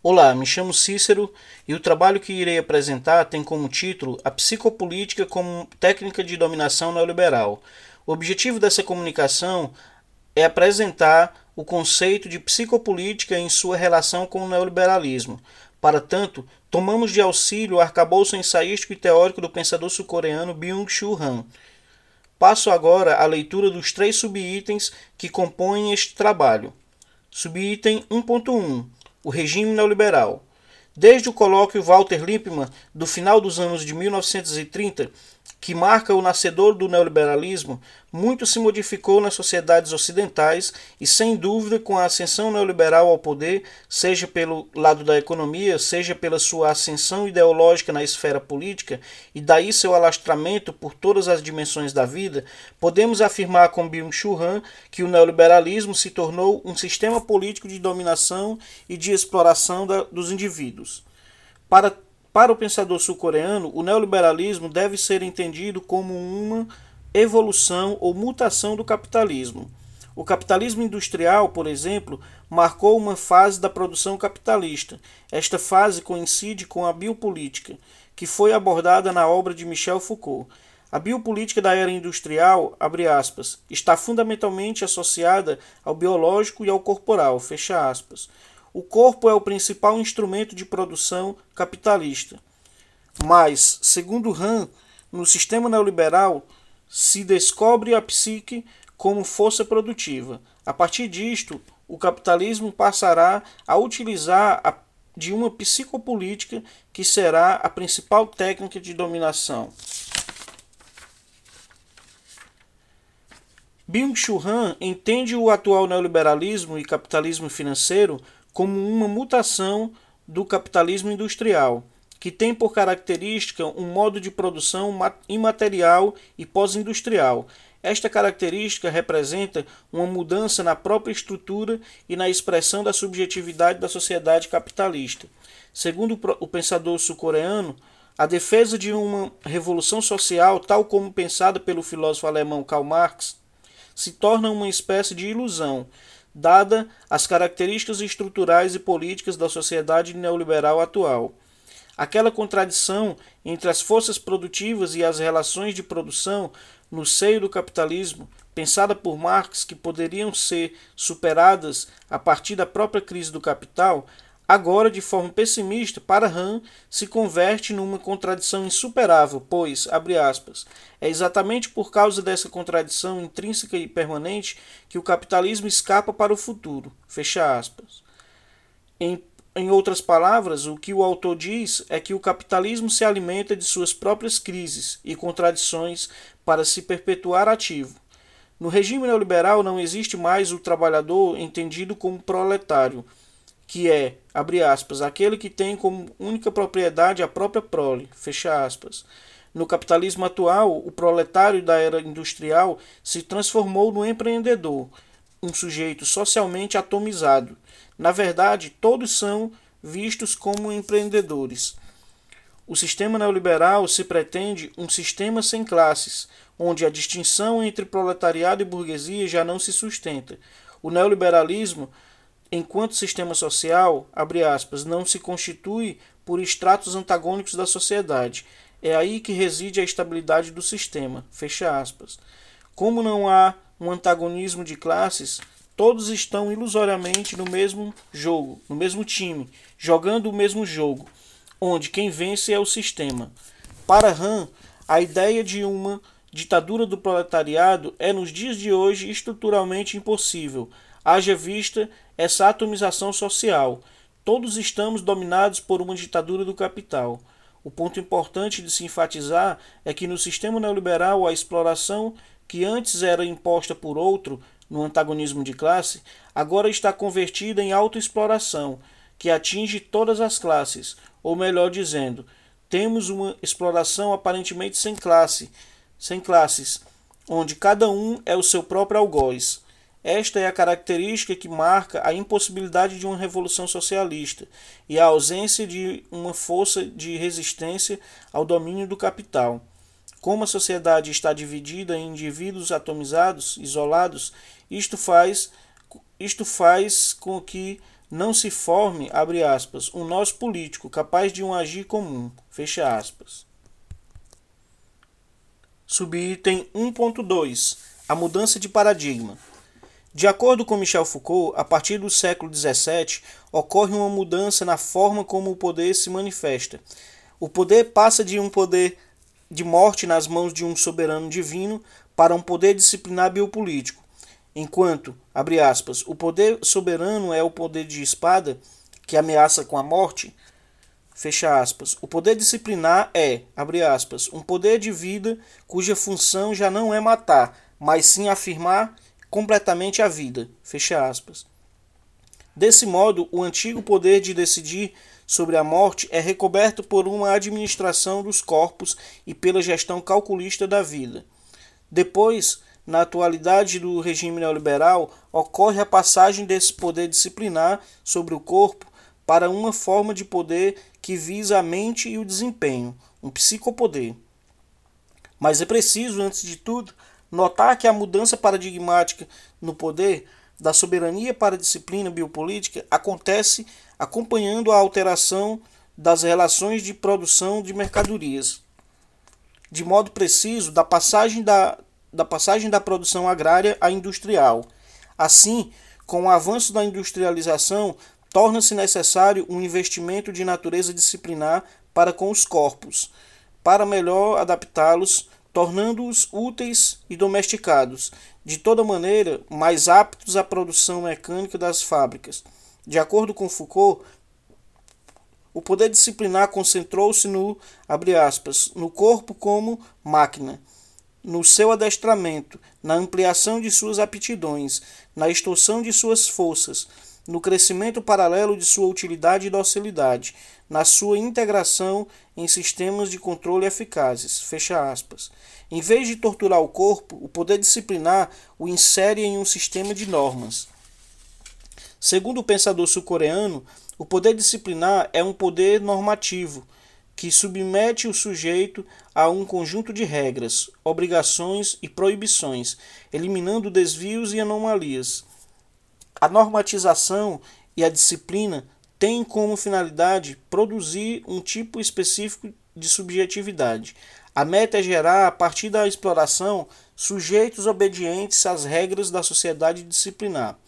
Olá, me chamo Cícero e o trabalho que irei apresentar tem como título A Psicopolítica como Técnica de Dominação Neoliberal. O objetivo dessa comunicação é apresentar o conceito de psicopolítica em sua relação com o neoliberalismo. Para tanto, tomamos de auxílio o arcabouço ensaístico e teórico do pensador sul-coreano Byung-Chul Han. Passo agora à leitura dos três subitens que compõem este trabalho. Subitem 1.1 o regime neoliberal. Desde o colóquio Walter Lippmann, do final dos anos de 1930, que marca o nascedor do neoliberalismo, muito se modificou nas sociedades ocidentais e, sem dúvida, com a ascensão neoliberal ao poder, seja pelo lado da economia, seja pela sua ascensão ideológica na esfera política e daí seu alastramento por todas as dimensões da vida, podemos afirmar com Byung-Chul Han que o neoliberalismo se tornou um sistema político de dominação e de exploração da, dos indivíduos. Para para o pensador sul-coreano, o neoliberalismo deve ser entendido como uma evolução ou mutação do capitalismo. O capitalismo industrial, por exemplo, marcou uma fase da produção capitalista. Esta fase coincide com a biopolítica, que foi abordada na obra de Michel Foucault. A biopolítica da era industrial, aspas, está fundamentalmente associada ao biológico e ao corporal, o corpo é o principal instrumento de produção capitalista. Mas, segundo Han, no sistema neoliberal se descobre a psique como força produtiva. A partir disto, o capitalismo passará a utilizar a, de uma psicopolítica que será a principal técnica de dominação. Byung-Chul Han entende o atual neoliberalismo e capitalismo financeiro como uma mutação do capitalismo industrial, que tem por característica um modo de produção imaterial e pós-industrial. Esta característica representa uma mudança na própria estrutura e na expressão da subjetividade da sociedade capitalista. Segundo o pensador sul-coreano, a defesa de uma revolução social, tal como pensada pelo filósofo alemão Karl Marx, se torna uma espécie de ilusão, dada as características estruturais e políticas da sociedade neoliberal atual. Aquela contradição entre as forças produtivas e as relações de produção no seio do capitalismo, pensada por Marx que poderiam ser superadas a partir da própria crise do capital, agora de forma pessimista para Han se converte numa contradição insuperável, pois, abre aspas, é exatamente por causa dessa contradição intrínseca e permanente que o capitalismo escapa para o futuro, fecha aspas. Em, em outras palavras, o que o autor diz é que o capitalismo se alimenta de suas próprias crises e contradições para se perpetuar ativo. No regime neoliberal não existe mais o trabalhador entendido como proletário, que é, abre aspas, aquele que tem como única propriedade a própria prole, fecha aspas. No capitalismo atual, o proletário da era industrial se transformou no empreendedor, um sujeito socialmente atomizado. Na verdade, todos são vistos como empreendedores. O sistema neoliberal se pretende um sistema sem classes, onde a distinção entre proletariado e burguesia já não se sustenta. O neoliberalismo enquanto sistema social, abre aspas, não se constitui por estratos antagônicos da sociedade. É aí que reside a estabilidade do sistema, fecha aspas. Como não há um antagonismo de classes, todos estão ilusoriamente no mesmo jogo, no mesmo time, jogando o mesmo jogo, onde quem vence é o sistema. Para Han, a ideia de uma ditadura do proletariado é nos dias de hoje estruturalmente impossível, haja vista essa atomização social. Todos estamos dominados por uma ditadura do capital. O ponto importante de se enfatizar é que no sistema neoliberal a exploração que antes era imposta por outro, no antagonismo de classe, agora está convertida em autoexploração, que atinge todas as classes, ou melhor dizendo, temos uma exploração aparentemente sem classe, sem classes, onde cada um é o seu próprio algoz. Esta é a característica que marca a impossibilidade de uma revolução socialista e a ausência de uma força de resistência ao domínio do capital. Como a sociedade está dividida em indivíduos atomizados, isolados, isto faz, isto faz com que não se forme, abre aspas, um nós político capaz de um agir comum, fecha aspas. Subitem 1.2 A mudança de paradigma. De acordo com Michel Foucault, a partir do século XVII ocorre uma mudança na forma como o poder se manifesta. O poder passa de um poder de morte nas mãos de um soberano divino para um poder disciplinar biopolítico, enquanto, abre aspas, o poder soberano é o poder de espada que ameaça com a morte, fecha aspas. O poder disciplinar é, abre aspas, um poder de vida cuja função já não é matar, mas sim afirmar completamente a vida, fecha aspas. Desse modo, o antigo poder de decidir sobre a morte é recoberto por uma administração dos corpos e pela gestão calculista da vida. Depois, na atualidade do regime neoliberal, ocorre a passagem desse poder disciplinar sobre o corpo para uma forma de poder que visa a mente e o desempenho, um psicopoder. Mas é preciso, antes de tudo, notar que a mudança paradigmática no poder da soberania para a disciplina biopolítica acontece acompanhando a alteração das relações de produção de mercadorias. De modo preciso, da passagem da, da passagem da produção agrária à industrial. Assim, com o avanço da industrialização, torna-se necessário um investimento de natureza disciplinar para com os corpos, para melhor adaptá-los, tornando-os úteis e domesticados, de toda maneira mais aptos à produção mecânica das fábricas. De acordo com Foucault, o poder disciplinar concentrou-se no, aspas, no corpo como máquina, no seu adestramento, na ampliação de suas aptidões, na extorsão de suas forças, no crescimento paralelo de sua utilidade e docilidade, na sua integração em sistemas de controle eficazes. Fecha aspas. Em vez de torturar o corpo, o poder disciplinar o insere em um sistema de normas. Segundo o pensador sul-coreano, o poder disciplinar é um poder normativo que submete o sujeito a um conjunto de regras, obrigações e proibições, eliminando desvios e anomalias. A normatização e a disciplina têm como finalidade produzir um tipo específico de subjetividade. A meta é gerar, a partir da exploração, sujeitos obedientes às regras da sociedade disciplinar.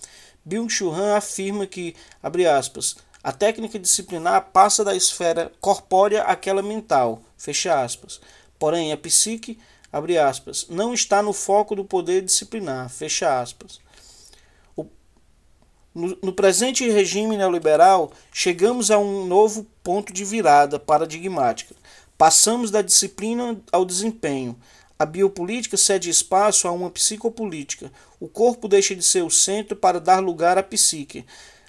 Byung-Chul Han afirma que, abre aspas, a técnica disciplinar passa da esfera corpórea àquela mental, fecha aspas. Porém, a psique, abre aspas, não está no foco do poder disciplinar, fecha aspas. No, no presente regime neoliberal, chegamos a um novo ponto de virada paradigmática. Passamos da disciplina ao desempenho. A biopolítica cede espaço a uma psicopolítica. O corpo deixa de ser o centro para dar lugar à psique.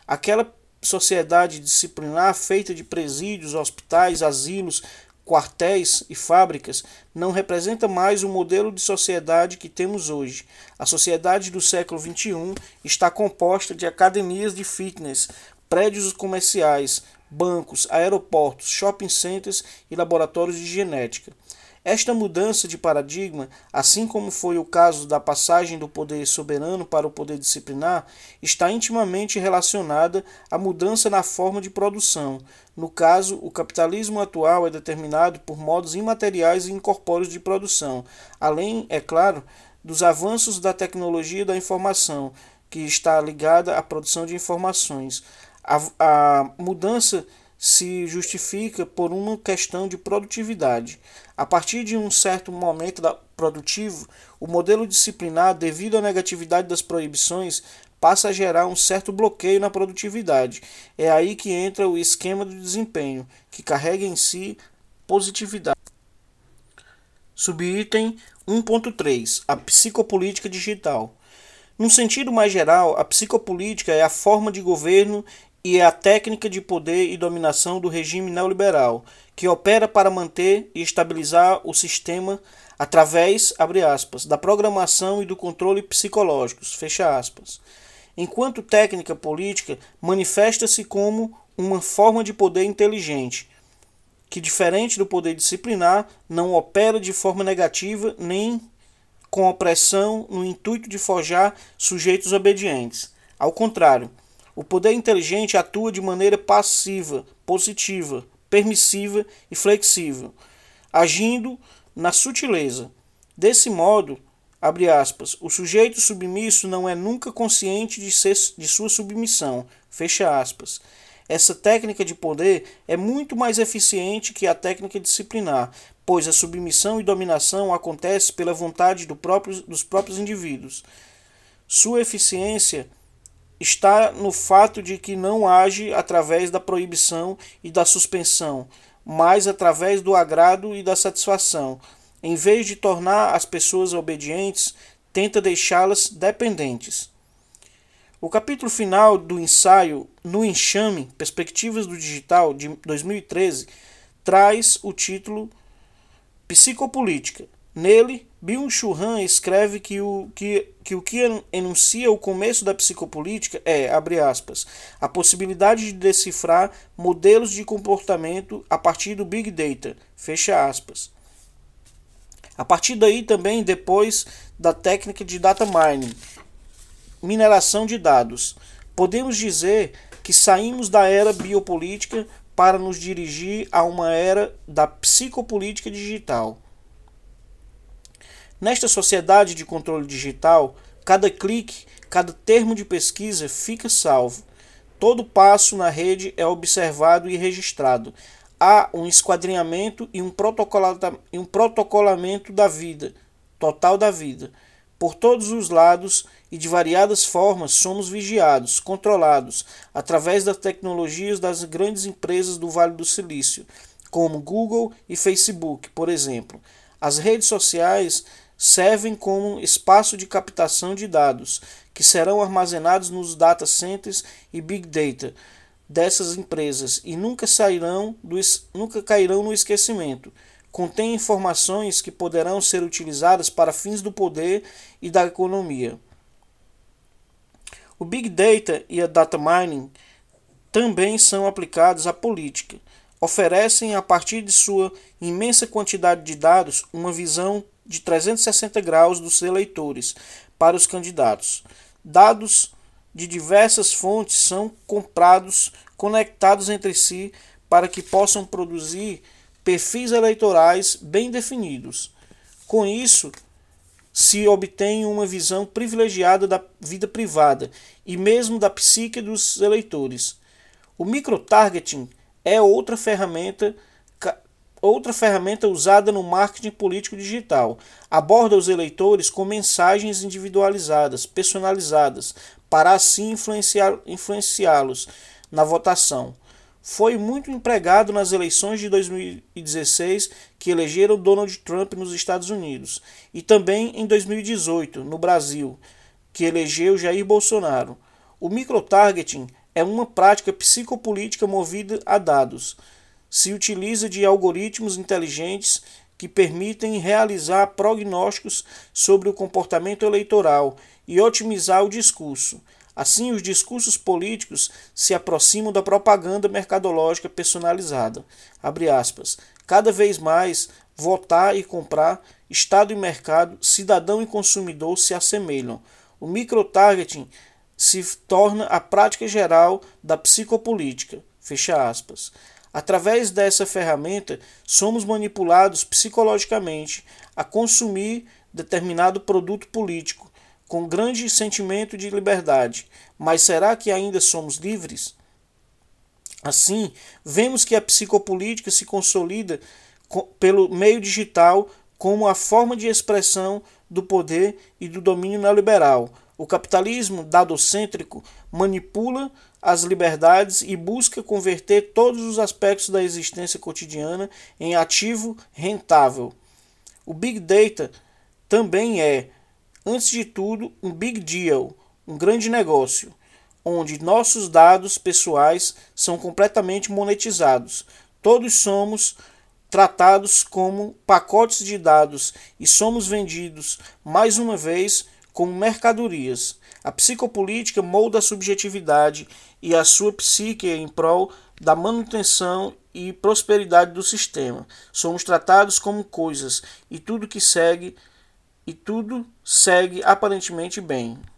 Aquela sociedade disciplinar feita de presídios, hospitais, asilos, quartéis e fábricas não representa mais o modelo de sociedade que temos hoje. A sociedade do século XXI está composta de academias de fitness, prédios comerciais, bancos, aeroportos, shopping centers e laboratórios de genética. Esta mudança de paradigma, assim como foi o caso da passagem do poder soberano para o poder disciplinar, está intimamente relacionada à mudança na forma de produção. No caso, o capitalismo atual é determinado por modos imateriais e incorpóreos de produção, além, é claro, dos avanços da tecnologia da informação, que está ligada à produção de informações. A, a mudança se justifica por uma questão de produtividade. A partir de um certo momento produtivo, o modelo disciplinar, devido à negatividade das proibições, passa a gerar um certo bloqueio na produtividade. É aí que entra o esquema do desempenho, que carrega em si positividade. Subitem 1.3 A psicopolítica digital. Num sentido mais geral, a psicopolítica é a forma de governo e é a técnica de poder e dominação do regime neoliberal, que opera para manter e estabilizar o sistema através, abre aspas, da programação e do controle psicológicos, fecha aspas. Enquanto técnica política, manifesta-se como uma forma de poder inteligente, que diferente do poder disciplinar, não opera de forma negativa nem com opressão no intuito de forjar sujeitos obedientes. Ao contrário, O poder inteligente atua de maneira passiva, positiva, permissiva e flexível, agindo na sutileza. Desse modo, abre aspas, o sujeito submisso não é nunca consciente de, ser, de sua submissão, fecha aspas. Essa técnica de poder é muito mais eficiente que a técnica disciplinar, pois a submissão e dominação acontece pela vontade do próprio, dos próprios indivíduos. Sua eficiência está no fato de que não age através da proibição e da suspensão, mas através do agrado e da satisfação. Em vez de tornar as pessoas obedientes, tenta deixá-las dependentes. O capítulo final do ensaio No Enxame Perspectivas do Digital de 2013 traz o título Psicopolítica. Nele, Byung-Chul Han escreve que o que, que o que enuncia o começo da psicopolítica é, abre aspas, a possibilidade de decifrar modelos de comportamento a partir do Big Data, fecha aspas. A partir daí também depois da técnica de data mining, mineração de dados, podemos dizer que saímos da era biopolítica para nos dirigir a uma era da psicopolítica digital. Nesta sociedade de controle digital, cada clique, cada termo de pesquisa fica salvo. Todo passo na rede é observado e registrado. Há um esquadrinhamento e um, protocolamento da vida, total da vida. Por todos os lados e de variadas formas somos vigiados, controlados, através das tecnologias das grandes empresas do Vale do Silício, como Google e Facebook, por exemplo. As redes sociais servem como espaço de captação de dados, que serão armazenados nos data centers e big data dessas empresas e nunca sairão do, nunca cairão no esquecimento. Contém informações que poderão ser utilizadas para fins do poder e da economia. O Big Data e a Data Mining também são aplicados à política. Oferecem, a partir de sua imensa quantidade de dados, uma visão de 360 graus dos eleitores para os candidatos. Dados de diversas fontes são comprados, conectados entre si, para que possam produzir perfis eleitorais bem definidos. Com isso, se obtém uma visão privilegiada da vida privada e mesmo da psique dos eleitores. O microtargeting é outra ferramenta outra ferramenta usada no marketing político digital. Aborda os eleitores com mensagens individualizadas, personalizadas, para assim influenciá-los na votação. Foi muito empregado nas eleições de 2016 que elegeram Donald Trump nos Estados Unidos e também em 2018 no Brasil, que elegeu Jair Bolsonaro. O microtargeting é uma prática psicopolítica movida a dados se utiliza de algoritmos inteligentes que permitem realizar prognósticos sobre o comportamento eleitoral e otimizar o discurso. Assim, os discursos políticos se aproximam da propaganda mercadológica personalizada. Cada vez mais, votar e comprar, Estado e mercado, cidadão e consumidor se assemelham. O microtargeting se torna a prática geral da psicopolítica. Fecha aspas. Através dessa ferramenta, somos manipulados psicologicamente a consumir determinado produto político com grande sentimento de liberdade. Mas será que ainda somos livres? Assim, vemos que a psicopolítica se consolida pelo meio digital como a forma de expressão do poder e do domínio neoliberal. O capitalismo dadocêntrico manipula as liberdades e busca converter todos os aspectos da existência cotidiana em ativo rentável. O Big Data também é, antes de tudo, um big deal, um grande negócio, onde nossos dados pessoais são completamente monetizados. Todos somos tratados como pacotes de dados e somos vendidos mais uma vez como mercadorias. A psicopolítica molda a subjetividade e a sua psique em prol da manutenção e prosperidade do sistema. Somos tratados como coisas e tudo que segue e tudo segue aparentemente bem.